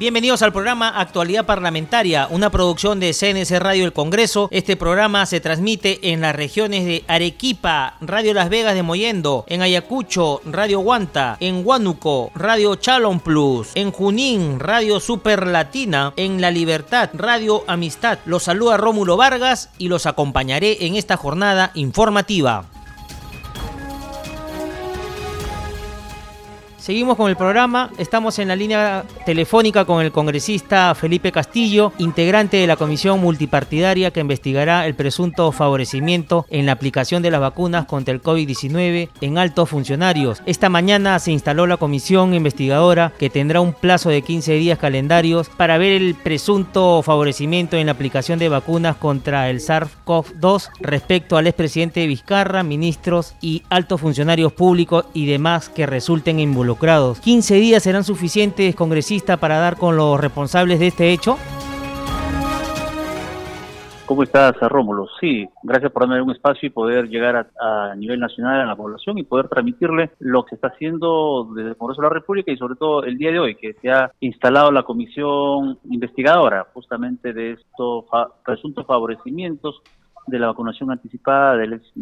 Bienvenidos al programa Actualidad Parlamentaria, una producción de CNC Radio El Congreso. Este programa se transmite en las regiones de Arequipa, Radio Las Vegas de Moyendo, en Ayacucho, Radio Guanta, en Huánuco, Radio Chalon Plus, en Junín, Radio Super Latina, en La Libertad, Radio Amistad. Los saluda Rómulo Vargas y los acompañaré en esta jornada informativa. Seguimos con el programa. Estamos en la línea telefónica con el congresista Felipe Castillo, integrante de la comisión multipartidaria que investigará el presunto favorecimiento en la aplicación de las vacunas contra el COVID-19 en altos funcionarios. Esta mañana se instaló la comisión investigadora que tendrá un plazo de 15 días calendarios para ver el presunto favorecimiento en la aplicación de vacunas contra el SARS-CoV-2 respecto al expresidente Vizcarra, ministros y altos funcionarios públicos y demás que resulten involucrados 15 días serán suficientes, congresista, para dar con los responsables de este hecho. ¿Cómo estás, Rómulo? Sí, gracias por darme un espacio y poder llegar a, nivel nacional a la población y poder transmitirle lo que está haciendo desde el Congreso de la República y sobre todo el día de hoy, que se ha instalado la comisión investigadora justamente de estos presuntos favorecimientos de la vacunación anticipada del ex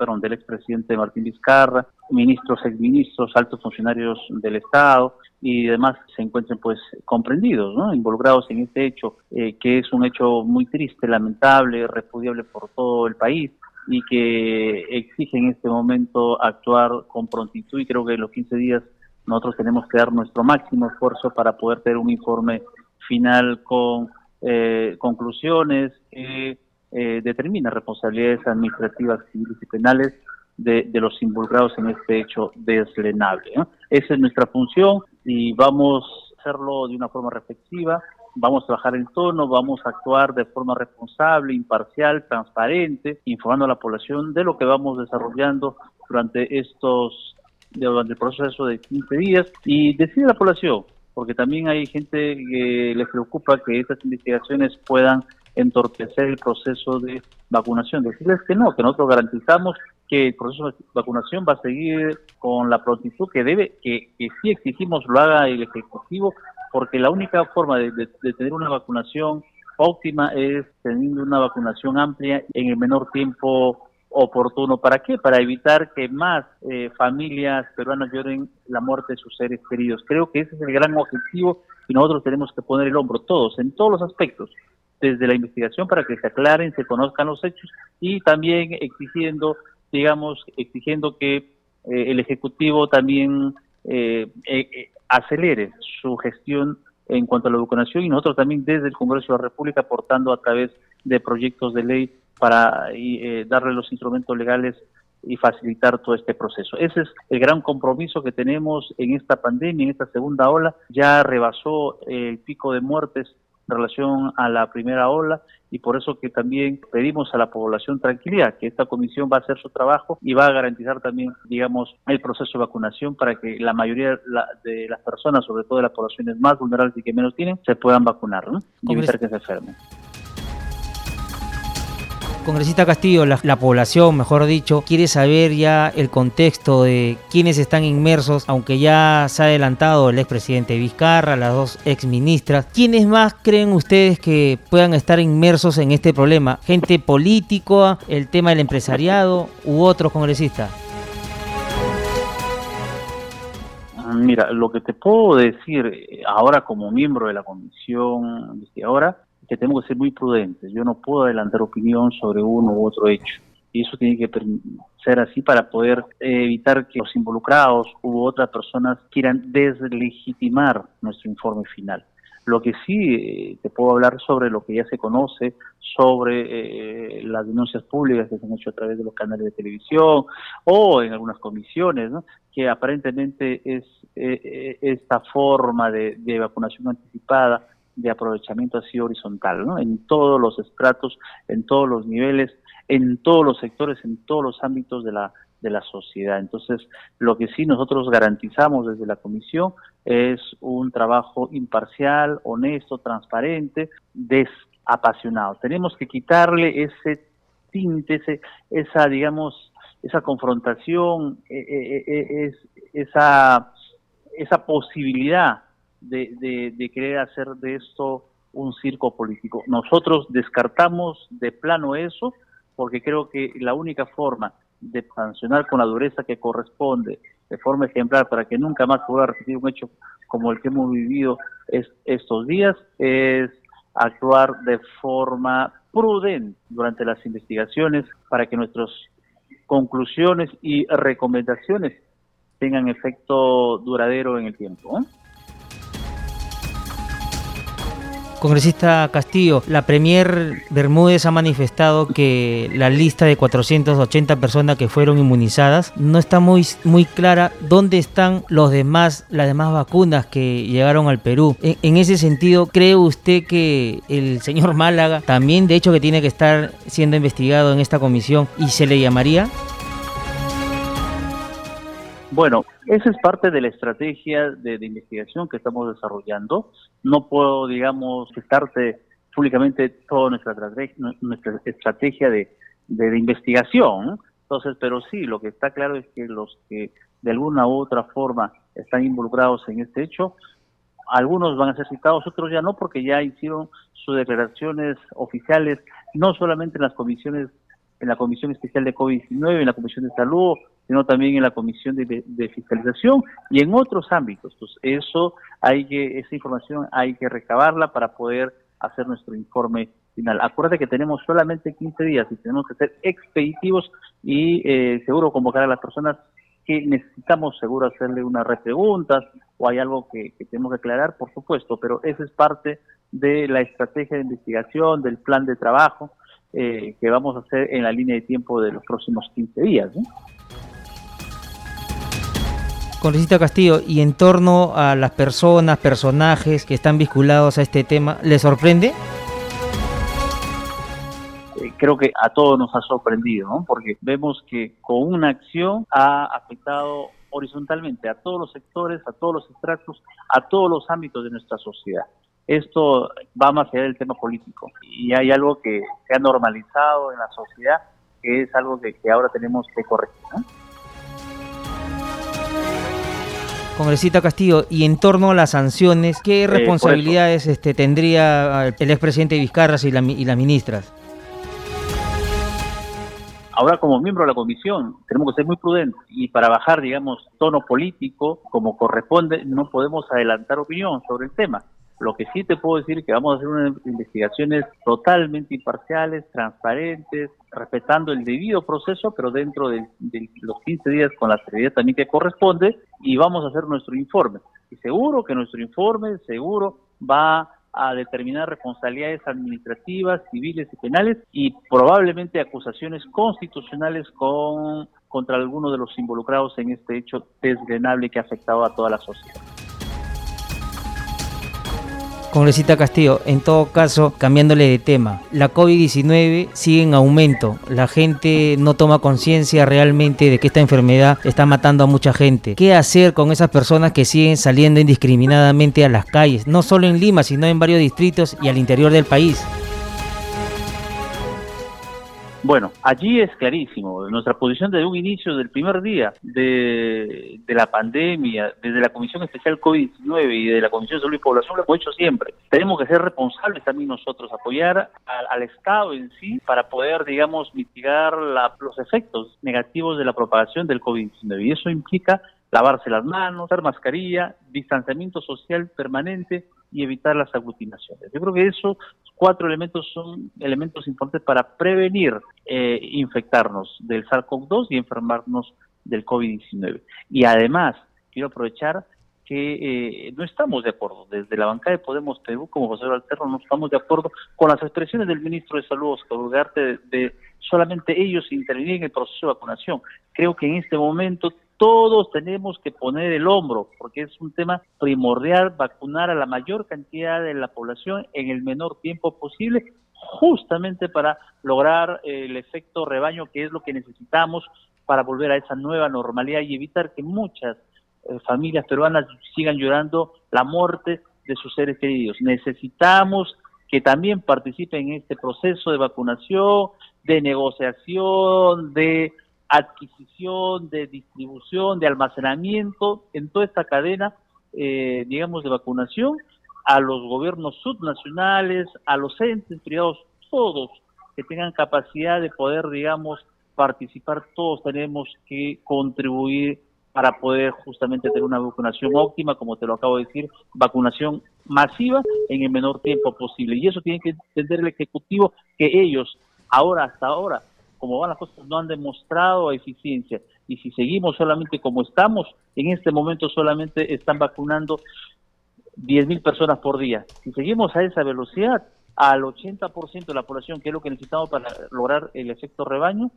perdón, del expresidente Martín Vizcarra, ministros, exministros, altos funcionarios del Estado y demás se encuentren pues comprendidos, ¿no? involucrados en este hecho, eh, que es un hecho muy triste, lamentable, repudiable por todo el país y que exige en este momento actuar con prontitud y creo que en los 15 días nosotros tenemos que dar nuestro máximo esfuerzo para poder tener un informe final con eh, conclusiones que eh, determina responsabilidades administrativas, civiles y penales de, los involucrados en este hecho deslenable. Esa es nuestra función y vamos a hacerlo de una forma reflexiva, vamos a bajar el tono, vamos a actuar de forma responsable, imparcial, transparente, informando a la población de lo que vamos desarrollando durante estos durante el proceso de 15 días y decir a la población, porque también hay gente que les preocupa que estas investigaciones puedan entorpecer el proceso de vacunación. Decirles que no, que nosotros garantizamos que el proceso de vacunación va a seguir con la prontitud que debe, que, que sí exigimos lo haga el Ejecutivo, porque la única forma de, tener una vacunación óptima es teniendo una vacunación amplia en el menor tiempo oportuno. ¿Para qué? Para evitar que más eh, familias peruanas lloren la muerte de sus seres queridos. Creo que ese es el gran objetivo y nosotros tenemos que poner el hombro todos, en todos los aspectos, desde la investigación para que se aclaren, se conozcan los hechos y también exigiendo, digamos, exigiendo que eh, el Ejecutivo también eh, eh, acelere su gestión en cuanto a la vacunación y nosotros también desde el Congreso de la República aportando a través de proyectos de ley para darle los instrumentos legales y facilitar todo este proceso. Ese es el gran compromiso que tenemos en esta pandemia, en esta segunda ola. Ya rebasó el pico de muertes en relación a la primera ola y por eso que también pedimos a la población tranquilidad, que esta comisión va a hacer su trabajo y va a garantizar también, digamos, el proceso de vacunación para que la mayoría de las personas, sobre todo de las poblaciones más vulnerables y que menos tienen, se puedan vacunar ¿no? y evitar que se enfermen. Congresista Castillo, la, población, mejor dicho, quiere saber ya el contexto de quiénes están inmersos, aunque ya se ha adelantado el expresidente Vizcarra, las dos exministras. ¿Quiénes más creen ustedes que puedan estar inmersos en este problema? ¿Gente política, el tema del empresariado u otros congresistas? Mira, lo que te puedo decir eh, ahora como miembro de la comisión investigadora que tenemos que ser muy prudentes. Yo no puedo adelantar opinión sobre uno u otro hecho. Y eso tiene que ser así para poder evitar que los involucrados u otras personas quieran deslegitimar nuestro informe final. Lo que sí eh, te puedo hablar sobre lo que ya se conoce, sobre eh, las denuncias públicas que se han hecho a través de los canales de televisión o en algunas comisiones, que aparentemente es eh, esta forma de vacunación anticipada de aprovechamiento así horizontal, ¿no? En todos los estratos, en todos los niveles, en todos los sectores, en todos los ámbitos de la de la sociedad. Entonces, lo que sí nosotros garantizamos desde la comisión es un trabajo imparcial, honesto, transparente, desapasionado. Tenemos que quitarle ese tinte, ese, esa, digamos, esa confrontación, eh, eh, eh, esa, esa posibilidad de, de, querer hacer de esto un circo político. Nosotros descartamos de plano eso porque creo que la única forma de sancionar con la dureza que corresponde, de forma ejemplar, para que nunca más pueda repetir un hecho como el que hemos vivido estos días, es actuar de forma prudente durante las investigaciones para que nuestras conclusiones y recomendaciones tengan efecto duradero en el tiempo. Congresista Castillo, la Premier Bermúdez ha manifestado que la lista de 480 personas que fueron inmunizadas no está muy, muy clara dónde están los demás, las demás vacunas que llegaron al Perú. En, en ese sentido, ¿cree usted que el señor Málaga también, de hecho, que tiene que estar siendo investigado en esta comisión y se le llamaría? Bueno, esa es parte de la estrategia de, investigación que estamos desarrollando. No puedo, digamos, citarte públicamente toda nuestra, nuestra estrategia de, de, investigación. Entonces, pero sí, lo que está claro es que los que de alguna u otra forma están involucrados en este hecho, algunos van a ser citados, otros ya no, porque ya hicieron sus declaraciones oficiales, no solamente en las comisiones, en la Comisión Especial de COVID-19, en la Comisión de Salud, sino también en la comisión de, fiscalización y en otros ámbitos. Entonces, eso hay que, esa información hay que recabarla para poder hacer nuestro informe final. Acuérdate que tenemos solamente 15 días y tenemos que ser expeditivos y eh, seguro convocar a las personas que necesitamos seguro hacerle unas repreguntas o hay algo que, tenemos que aclarar, por supuesto, pero esa es parte de la estrategia de investigación, del plan de trabajo eh, que vamos a hacer en la línea de tiempo de los próximos 15 días. ¿no? Congresista Castillo, y en torno a las personas, personajes que están vinculados a este tema, ¿le sorprende? Eh, creo que a todos nos ha sorprendido, ¿no? porque vemos que con una acción ha afectado horizontalmente a todos los sectores, a todos los estratos, a todos los ámbitos de nuestra sociedad. Esto va más allá del tema político y hay algo que se ha normalizado en la sociedad que es algo que, que ahora tenemos que corregir. ¿no? Congresista Castillo, y en torno a las sanciones, ¿qué eh, responsabilidades este, tendría el expresidente Vizcarras y, y las ministras? Ahora, como miembro de la comisión, tenemos que ser muy prudentes y para bajar, digamos, tono político, como corresponde, no podemos adelantar opinión sobre el tema. Lo que sí te puedo decir es que vamos a hacer unas investigaciones totalmente imparciales, transparentes, respetando el debido proceso, pero dentro de, los 15 días con la seriedad también que corresponde, y vamos a hacer nuestro informe. Y seguro que nuestro informe, seguro, va a determinar responsabilidades administrativas, civiles y penales, y probablemente acusaciones constitucionales con, contra algunos de los involucrados en este hecho desgrenable que ha afectado a toda la sociedad. Congresista Castillo, en todo caso, cambiándole de tema, la COVID-19 sigue en aumento. La gente no toma conciencia realmente de que esta enfermedad está matando a mucha gente. ¿Qué hacer con esas personas que siguen saliendo indiscriminadamente a las calles? No solo en Lima, sino en varios distritos y al interior del país. Bueno, allí es clarísimo. Nuestra posición desde un inicio, del primer día de, la pandemia, desde la Comisión Especial COVID-19 y de la Comisión de Salud y Población, lo hemos hecho siempre. Tenemos que ser responsables también nosotros, apoyar al, Estado en sí para poder, digamos, mitigar los efectos negativos de la propagación del COVID-19. Y eso implica lavarse las manos, usar mascarilla, distanciamiento social permanente y evitar las aglutinaciones. Yo creo que esos cuatro elementos son elementos importantes para prevenir eh, infectarnos del SARS-CoV-2 y enfermarnos del COVID-19. Y además, quiero aprovechar que eh, no estamos de acuerdo. Desde la bancada de Podemos Perú, como José Alterno, no estamos de acuerdo con las expresiones del ministro de Salud, Oscar Ugarte, de, solamente ellos intervenir en el proceso de vacunación. Creo que en este momento todos tenemos que poner el hombro, porque es un tema primordial vacunar a la mayor cantidad de la población en el menor tiempo posible, justamente para lograr el efecto rebaño, que es lo que necesitamos para volver a esa nueva normalidad y evitar que muchas eh, familias peruanas sigan llorando la muerte de sus seres queridos. Necesitamos que también participen en este proceso de vacunación, de negociación, de adquisición, de distribución, de almacenamiento, en toda esta cadena, eh, digamos, de vacunación, a los gobiernos subnacionales, a los entes privados, todos que tengan capacidad de poder, digamos, participar, todos tenemos que contribuir para poder justamente tener una vacunación óptima, como te lo acabo de decir, vacunación masiva en el menor tiempo posible. Y eso tiene que entender el Ejecutivo, que ellos, ahora, hasta ahora, como van las cosas, no han demostrado eficiencia. Y si seguimos solamente como estamos, en este momento solamente están vacunando 10.000 personas por día. Si seguimos a esa velocidad, al 80% de la población, que es lo que necesitamos para lograr el efecto rebaño,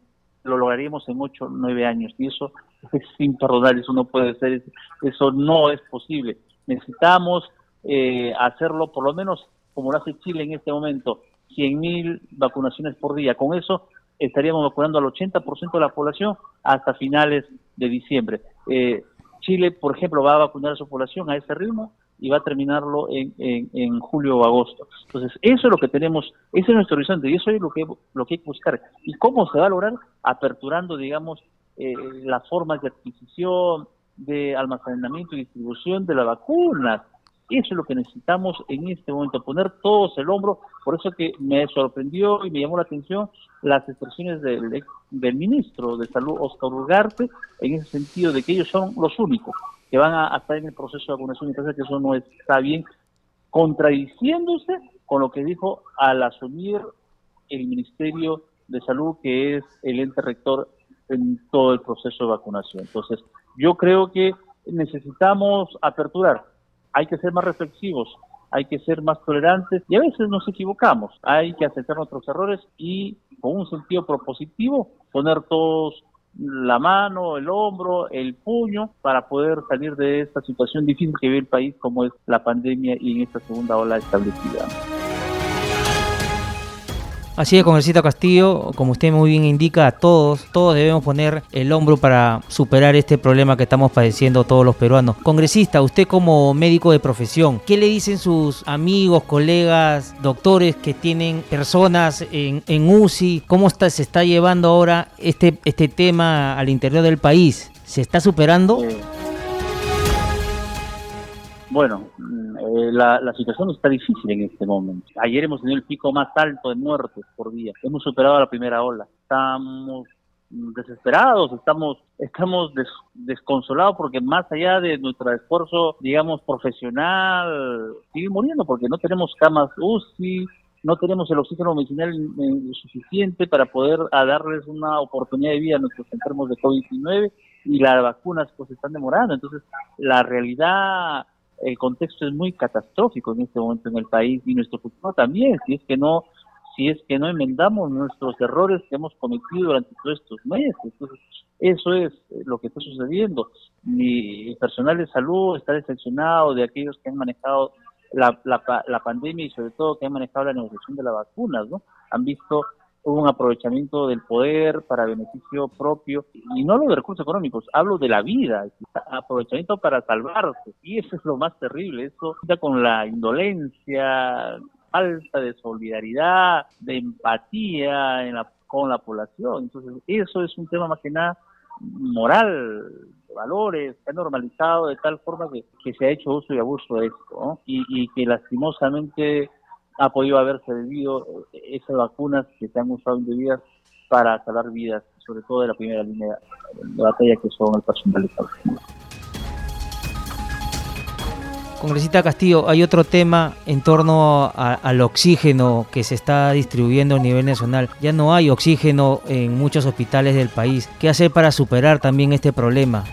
lo lograríamos en 8 o 9 años. Y eso es imperdonable, eso no puede ser, eso no es posible. Necesitamos eh, hacerlo por lo menos como lo hace Chile en este momento, 100.000 vacunaciones por día. Con eso estaríamos vacunando al 80% de la población hasta finales de diciembre. Eh, Chile, por ejemplo, va a vacunar a su población a ese ritmo y va a terminarlo en, en, julio o agosto. Entonces, eso es lo que tenemos, ese es nuestro horizonte y eso es lo que, lo que hay que buscar. ¿Y cómo se va a lograr? Aperturando, digamos, eh, las formas de adquisición, de almacenamiento y distribución de la vacuna. Eso es lo que necesitamos en este momento, poner todos el hombro. Por eso que me sorprendió y me llamó la atención las expresiones del, del ministro de Salud, Oscar Ugarte, en ese sentido de que ellos son los únicos que van a, estar en el proceso de vacunación. Y parece que eso no está bien, contradiciéndose con lo que dijo al asumir el Ministerio de Salud, que es el ente rector en todo el proceso de vacunación. Entonces, yo creo que necesitamos aperturar hay que ser más reflexivos, hay que ser más tolerantes y a veces nos equivocamos. Hay que aceptar nuestros errores y con un sentido propositivo poner todos la mano, el hombro, el puño para poder salir de esta situación difícil que vive el país como es la pandemia y en esta segunda ola establecida. Así es, congresista Castillo, como usted muy bien indica, a todos, todos debemos poner el hombro para superar este problema que estamos padeciendo todos los peruanos. Congresista, usted como médico de profesión, ¿qué le dicen sus amigos, colegas, doctores que tienen personas en, en UCI? ¿Cómo se está llevando ahora este, este tema al interior del país? ¿Se está superando? Bueno, mm, eh, la, la, situación está difícil en este momento. Ayer hemos tenido el pico más alto de muertes por día. Hemos superado la primera ola. Estamos desesperados, estamos estamos desconsolados porque más allá de nuestro esfuerzo, digamos, profesional, sigue muriendo porque no tenemos camas UCI, no tenemos el oxígeno medicinal suficiente para poder darles una oportunidad de vida a nuestros enfermos de COVID-19 y las vacunas pues están demorando. Entonces, la realidad el contexto es muy catastrófico en este momento en el país y nuestro futuro también, si es que no si es que no enmendamos nuestros errores que hemos cometido durante todos estos meses. Entonces, eso es lo que está sucediendo. Mi personal de salud está decepcionado de aquellos que han manejado la, la, la pandemia y sobre todo que han manejado la negociación de las vacunas, ¿no? Han visto un aprovechamiento del poder para beneficio propio, y no hablo de recursos económicos, hablo de la vida, aprovechamiento para salvarse, y eso es lo más terrible, eso con la indolencia, falta de solidaridad, de empatía en la, con la población, entonces eso es un tema más que nada moral, de valores, se ha normalizado de tal forma que, que se ha hecho uso y abuso de esto, y, y que lastimosamente ha podido haberse debido eh, esas vacunas que se han usado indebidas para salvar vidas, sobre todo de la primera línea de batalla que son el personal de salud. Congresista Castillo, hay otro tema en torno al oxígeno que se está distribuyendo a nivel nacional. Ya no hay oxígeno en muchos hospitales del país. ¿Qué hacer para superar también este problema?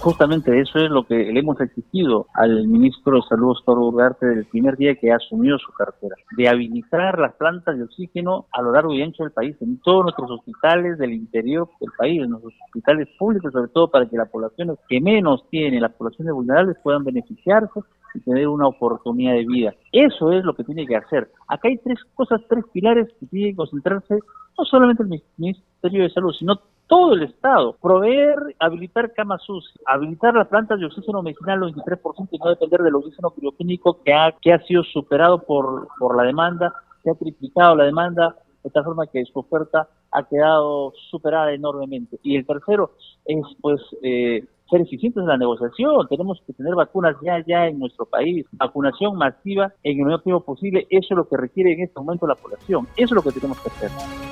Justamente eso es lo que le hemos exigido al ministro de Salud, Oscar Ugarte, del primer día que asumió su cartera, de habilitar las plantas de oxígeno a lo largo y ancho del país, en todos nuestros hospitales del interior del país, en nuestros hospitales públicos, sobre todo para que las poblaciones que menos tienen, las poblaciones vulnerables, puedan beneficiarse y tener una oportunidad de vida. Eso es lo que tiene que hacer. Acá hay tres cosas, tres pilares que tiene que concentrarse no solamente el Ministerio de Salud, sino todo el Estado. Proveer, habilitar camas UCI, habilitar las plantas de oxígeno medicinal al 23% y no depender del oxígeno criogénico que ha, que ha sido superado por, por la demanda, que ha triplicado la demanda, de tal forma que su oferta ha quedado superada enormemente. Y el tercero es, pues, eh, ser eficientes en la negociación. Tenemos que tener vacunas ya, ya en nuestro país, vacunación masiva en el menor tiempo posible. Eso es lo que requiere en este momento la población. Eso es lo que tenemos que hacer.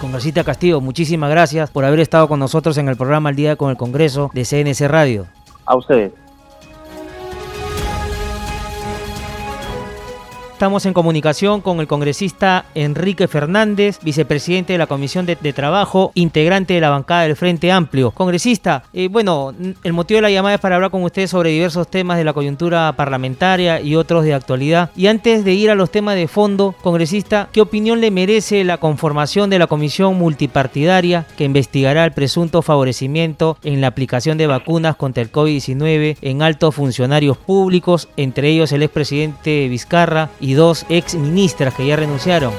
Congresista Castillo, muchísimas gracias por haber estado con nosotros en el programa El Día con el Congreso de CNC Radio. A ustedes. Estamos en comunicación con el congresista Enrique Fernández, vicepresidente de la Comisión de, Trabajo, integrante de la bancada del Frente Amplio. Congresista, eh, bueno, el motivo de la llamada es para hablar con usted sobre diversos temas de la coyuntura parlamentaria y otros de actualidad. Y antes de ir a los temas de fondo, congresista, ¿qué opinión le merece la conformación de la Comisión Multipartidaria que investigará el presunto favorecimiento en la aplicación de vacunas contra el COVID-19 en altos funcionarios públicos, entre ellos el expresidente Vizcarra dos ex ministras que ya renunciaron.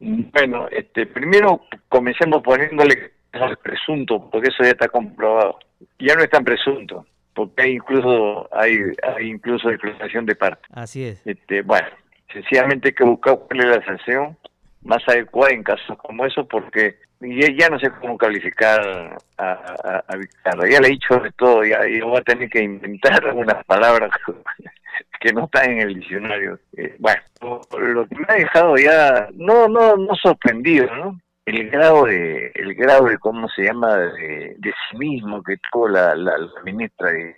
Bueno, este, primero comencemos poniéndole al presunto, porque eso ya está comprobado. Ya no es tan presunto, porque hay incluso hay, hay incluso declaración de parte. Así es. Este, bueno, sencillamente hay que buscar cuál es la sanción más adecuada en casos como eso, porque ya, no sé cómo calificar a, a, Ya le he dicho de todo, ya, y voy a tener que inventar algunas palabras que no están en el diccionario. Eh, bueno, lo que me ha dejado ya, no, no, no sorprendido, ¿no? el grado de el grado de cómo se llama de, de cinismo que tuvo la, la, ministra de,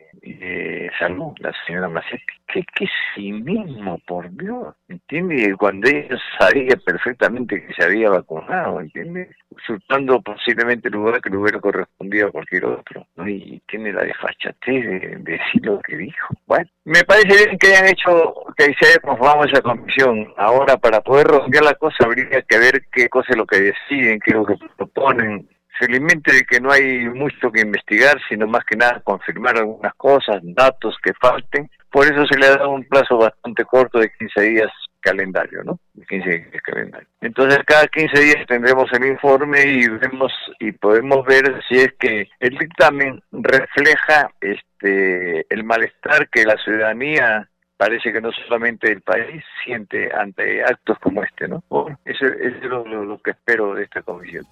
salud la señora Macetti qué, qué cinismo por Dios entiende cuando ella sabía perfectamente que se había vacunado entiende usurpando posiblemente el lugar que le hubiera correspondido a cualquier otro ¿no? y tiene la desfachatez de, decir lo que dijo bueno me parece bien que hayan hecho que se conformado esa comisión ahora para poder romper la cosa habría que ver qué cosa es lo que deciden, qué es lo que proponen. Felizmente de que no hay mucho que investigar, sino más que nada confirmar algunas cosas, datos que falten. Por eso se le ha dado un plazo bastante corto de 15 días calendario, ¿no? 15 días calendario. Entonces cada 15 días tendremos el informe y vemos y podemos ver si es que el dictamen refleja este el malestar que la ciudadanía parece que no solamente el país siente ante actos como este, ¿no? eso, es lo, que espero de esta comisión.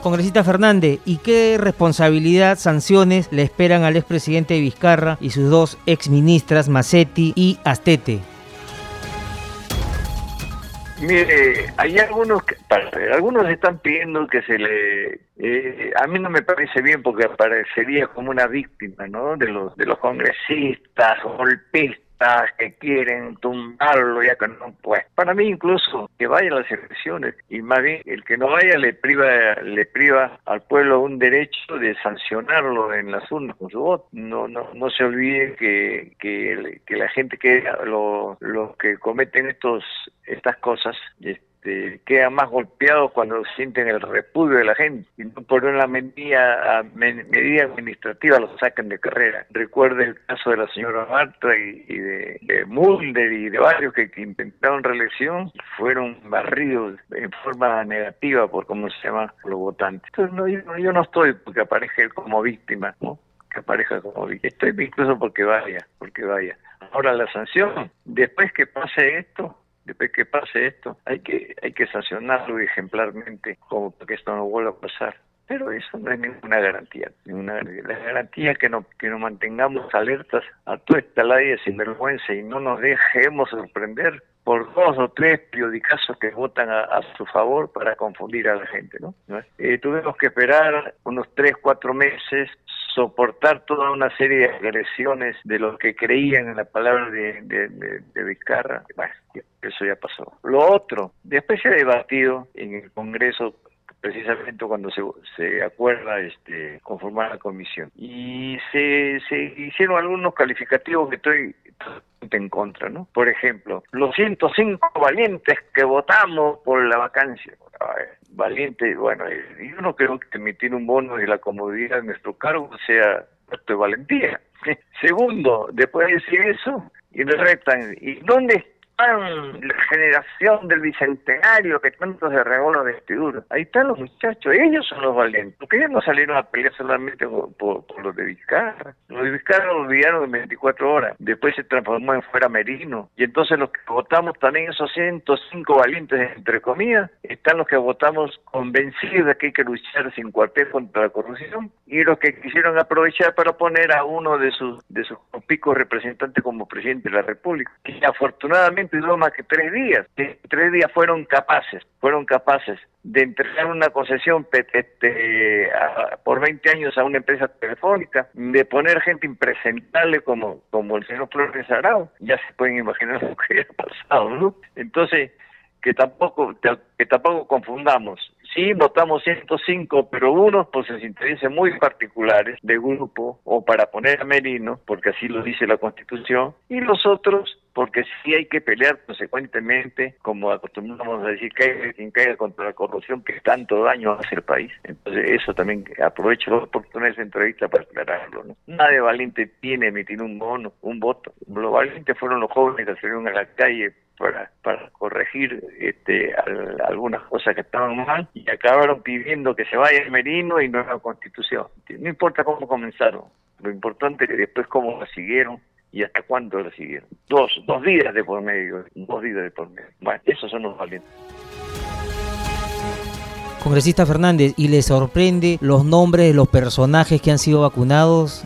Congresista Fernández, ¿y qué responsabilidad, sanciones le esperan al expresidente Vizcarra y sus dos exministras, Macetti y Astete? Mire, hay algunos que, algunos están pidiendo que se le, eh, a mí no me parece bien porque aparecería como una víctima, ¿no? De los de los congresistas golpistas que quieren tumbarlo ya que no pues para mí incluso que vaya a las elecciones y más bien el que no vaya le priva le priva al pueblo un derecho de sancionarlo en las urnas con su voto. No no no se olvide que que, que la gente que los que cometen estos estas cosas quedan más golpeados cuando sienten el repudio de la gente y no por una medida, medida administrativa los sacan de carrera. Recuerde el caso de la señora Marta y, de, Mulder y de varios que, intentaron reelección fueron barridos en forma negativa por cómo se llama los votantes. Entonces no, yo, yo no estoy porque aparezca él como víctima, ¿no? que aparezca como. Estoy incluso porque vaya, porque vaya. Ahora la sanción, después que pase esto, después que pase esto, hay que, hay que sancionarlo ejemplarmente como para que esto no vuelva a pasar. Pero eso no es ninguna garantía. Ninguna. La garantía es que, no, que nos mantengamos alertas a toda esta ley de sinvergüenza y no nos dejemos sorprender por dos o tres periodicazos que votan a, su favor para confundir a la gente. ¿no? Eh, tuvimos que esperar unos tres, cuatro meses soportar toda una serie de agresiones de los que creían en la palabra de, de, Vizcarra. Bueno, eso ya pasó. Lo otro, después se ha debatido en el Congreso precisamente cuando se, se acuerda este, conformar la comisión. Y se, se hicieron algunos calificativos que estoy en contra, ¿no? Por ejemplo, los 105 valientes que votamos por la vacancia. valiente, bueno, yo no creo que emitir un bono de la comodidad de nuestro cargo sea acto de valentía. Segundo, después de decir eso, y le retan, ¿y dónde la generación del bicentenario que tanto se regó la vestidura. Ahí están los muchachos, ellos son los valientes, porque ellos no salieron a pelear solamente por, los de Vizcarra. Los de Vizcarra lo olvidaron en 24 horas, después se transformó en fuera Merino. Y entonces los que votamos también esos 105 valientes, entre comillas, están los que votamos convencidos de que hay que luchar sin cuartel contra la corrupción y los que quisieron aprovechar para poner a uno de sus, de sus picos representantes como presidente de la República, que afortunadamente duró más que tres días. tres días fueron capaces, fueron capaces de entregar una concesión este, por 20 años a una empresa telefónica, de poner gente impresentable como, como el señor Flores Arau. Ya se pueden imaginar lo que había pasado, ¿no? Entonces, que tampoco, que tampoco confundamos. Sí, votamos 105, pero unos por sus intereses muy particulares de grupo o para poner a Merino, porque así lo dice la Constitución, y los otros porque sí hay que pelear consecuentemente, como acostumbramos a decir, que quien caiga contra la corrupción que tanto daño hace al país. Entonces eso también aprovecho la oportunidad de esa entrevista para aclararlo. ¿no? Nadie valiente tiene emitir un bono, un voto. Los valientes fueron los jóvenes que salieron a la calle para, para corregir este, algunas cosas que estaban mal y acabaron pidiendo que se vaya el Merino y nueva constitución. No importa cómo comenzaron, lo importante es que después cómo la siguieron y hasta cuándo la siguieron. Dos, dos días de por medio, dos días de por medio. Bueno, esos son los valientes. Congresista Fernández, ¿y le sorprende los nombres de los personajes que han sido vacunados?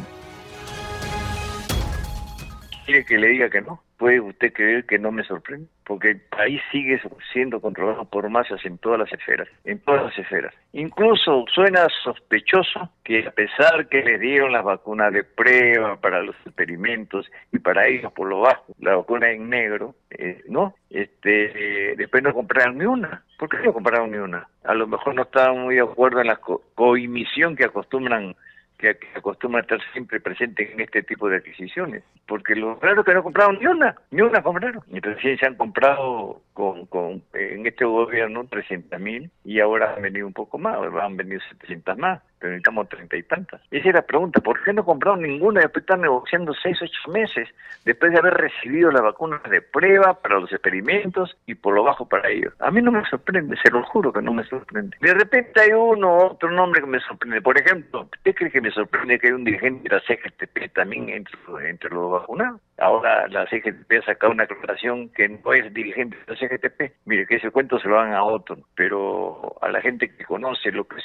¿Quiere que le diga que no? ¿Puede usted creer que no me sorprende? Porque el país sigue siendo controlado por masas en todas las esferas, en todas las esferas. Incluso suena sospechoso que a pesar que les dieron las vacunas de prueba para los experimentos y para ellos por lo bajo, la vacuna en negro, eh, ¿no? Este, después no compraron ni una. ¿Por qué no compraron ni una? A lo mejor no estaban muy de acuerdo en la coimisión que acostumbran que, acostumbra estar siempre presente en este tipo de adquisiciones. Porque lo raro es que no compraron ni una, ni una compraron. Y recién se han comprado con, con en este gobierno 300 mil y ahora han venido un poco más, han venido 700 más necesitamos treinta y tantas. Esa es la pregunta, ¿por qué no compraron ninguna después de estar negociando seis, ocho meses, después de haber recibido las vacunas de prueba para los experimentos y por lo bajo para ellos? A mí no me sorprende, se lo juro que no me sorprende. De repente hay uno otro nombre que me sorprende. Por ejemplo, ¿usted cree que me sorprende que hay un dirigente de la CGTP también entre, entre los vacunados? Ahora la CGTP ha sacado una aclaración que no es dirigente de la CGTP. Mire, que ese cuento se lo dan a otro, pero a la gente que conoce lo que es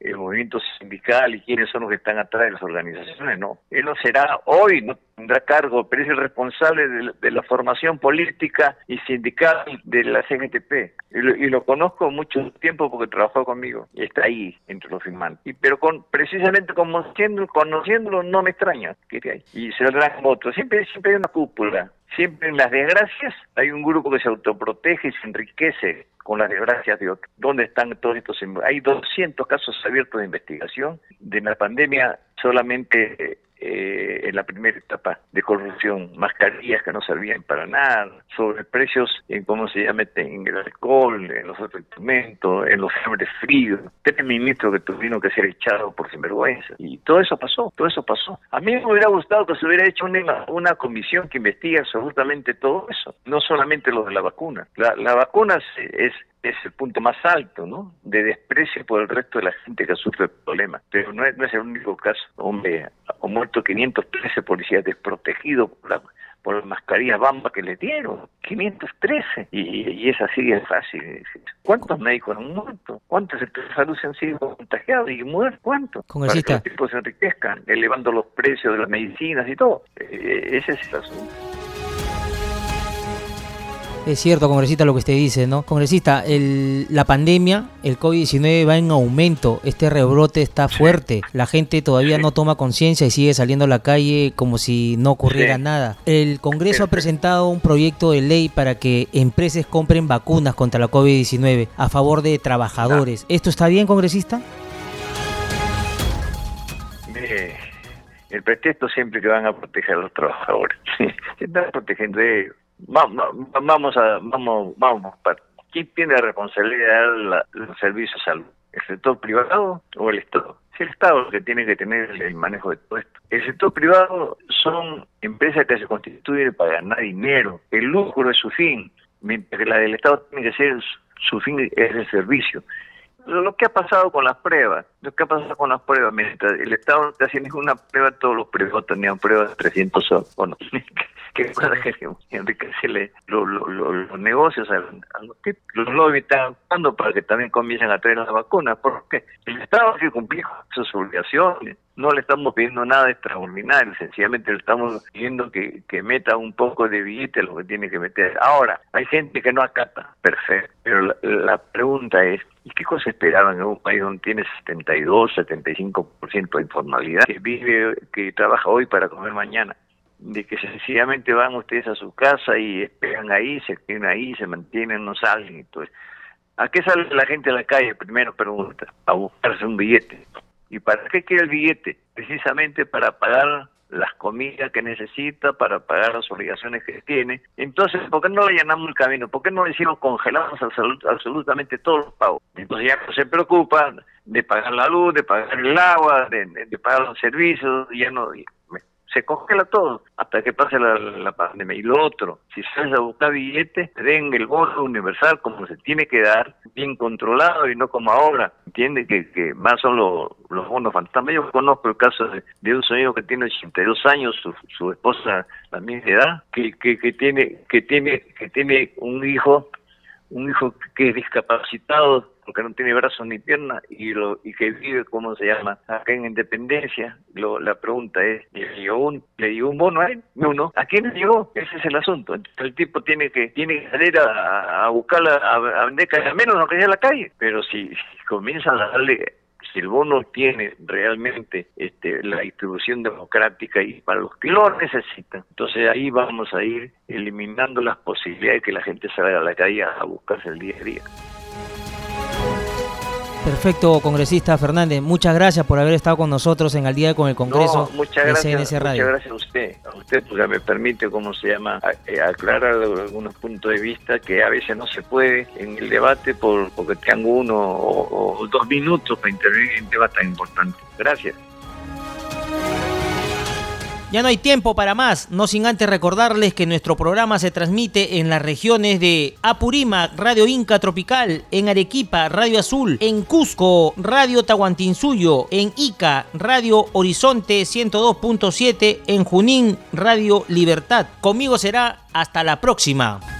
el movimiento sindical y quiénes son los que están atrás de las organizaciones, no. Él no será hoy, no tendrá cargo, pero es el responsable de, la formación política y sindical de la CNTP. Y lo, conozco mucho tiempo porque trabajó conmigo y está ahí entre los firmantes. Y, pero con, precisamente conociéndolo, conociéndolo no me extraña que ahí. Y se dan otros. Siempre, siempre hay una cúpula. Siempre en las desgracias hay un grupo que se autoprotege y se enriquece con las desgracias de otros. ¿Dónde están todos estos? Hay 200 casos abiertos de investigación. De la pandemia solamente eh, en la primera etapa de corrupción, mascarillas que no servían para nada, sobre precios en cómo se llama en el alcohol, en los instrumentos, en los fiebres fríos, tres ministros que tuvieron que ser echados por sinvergüenza. Y todo eso pasó, todo eso pasó. A mí me hubiera gustado que se hubiera hecho una, una comisión que investigue absolutamente todo eso, no solamente lo de la vacuna. La, la vacuna es es el punto más alto, ¿no? De desprecio por el resto de la gente que sufre el problema. Pero no es, no es el único caso. Hombre, han muerto 513 policías desprotegidos por la por las mascarillas bamba que le dieron, 513, y, y es así de fácil. ¿Cuántos médicos han muerto? ¿Cuántos sectores de salud se han sido contagiados y muertos? ¿Cuántos? Para que los tipos se enriquezcan, elevando los precios de las medicinas y todo. Eh, ese es el asunto. Es cierto, congresista, lo que usted dice, ¿no? Congresista, el, la pandemia, el COVID-19 va en aumento, este rebrote está fuerte, la gente todavía no toma conciencia y sigue saliendo a la calle como si no ocurriera nada. El Congreso ha presentado un proyecto de ley para que empresas compren vacunas contra la COVID-19 a favor de trabajadores. ¿Esto está bien, congresista? Mire, el pretexto siempre que van a proteger a los trabajadores. Se están protegiendo ellos vamos, vamos a, vamos, vamos, ¿quién tiene la responsabilidad de los servicios de salud? ¿El sector privado o el Estado? Es el Estado el que tiene que tener el manejo de todo esto. El sector privado son empresas que se constituyen para ganar dinero. El lucro es su fin, mientras que la del Estado tiene que ser su fin es el servicio lo que ha pasado con las pruebas, lo que ha pasado con las pruebas, mientras el Estado no está haciendo una prueba, todos los privados tenían pruebas de 300 bueno, que para enriquecerle los, los, negocios a, los que los lobbies están actuando para que también comiencen a traer las vacunas, porque el Estado tiene que cumplir sus obligaciones, no le estamos pidiendo nada extraordinario, sencillamente le estamos pidiendo que, que meta un poco de billete lo que tiene que meter. Ahora, hay gente que no acata, perfecto, pero la, pregunta es, ¿y qué cosa esperaban en un país donde tiene 72, 75% de informalidad, que vive, que trabaja hoy para comer mañana? de que sencillamente van ustedes a su casa y esperan ahí, se quedan ahí, se mantienen, no salen. Entonces, ¿a qué sale la gente a la calle? Primero pregunta, a buscarse un billete. ¿Y para qué quiere el billete? Precisamente para pagar las comidas que necesita, para pagar las obligaciones que tiene. Entonces, ¿por qué no le llenamos el camino? ¿Por qué no le decimos congelamos absolutamente todos los pagos? Entonces ya no se preocupa de pagar la luz, de pagar el agua, de pagar los servicios, ya no se congela todo hasta que pase la, pandemia. Y lo otro, si sales a buscar billetes, den el bono universal como se tiene que dar, bien controlado y no como ahora. ¿Entiende? Que, que más son los, los bonos fantasmas. Yo conozco el caso de, un señor que tiene 82 años, su, su esposa la misma edad, que, que, que, tiene, que, tiene, que tiene un hijo, un hijo que es discapacitado porque no tiene brazos ni piernas y lo y que vive, ¿cómo se llama? Acá en Independencia. Lo, la pregunta es, ¿le dio un, le dio un bono a él? No, ¿A quién le llegó? Ese es el asunto. el tipo tiene que tiene que salir a, a buscarla, a, a menos no que a la calle. Pero si, si comienzan a darle si el bono tiene realmente este, la distribución democrática y para los que lo necesitan, entonces ahí vamos a ir eliminando las posibilidades de que la gente salga a la calle a buscarse el día a día. Perfecto, congresista Fernández. Muchas gracias por haber estado con nosotros en el día con el Congreso muchas gracias, Radio. Muchas gracias a usted. A usted porque me permite, ¿cómo se llama?, eh, aclarar algunos puntos de vista que a veces no se puede en el debate por, porque tengo uno o, o dos minutos para intervenir en un tema tan importante. Gracias. Ya no hay tiempo para más, no sin antes recordarles que nuestro programa se transmite en las regiones de Apurímac, Radio Inca Tropical, en Arequipa, Radio Azul, en Cusco, Radio Tahuantinsuyo, en Ica, Radio Horizonte 102.7, en Junín, Radio Libertad. Conmigo será hasta la próxima.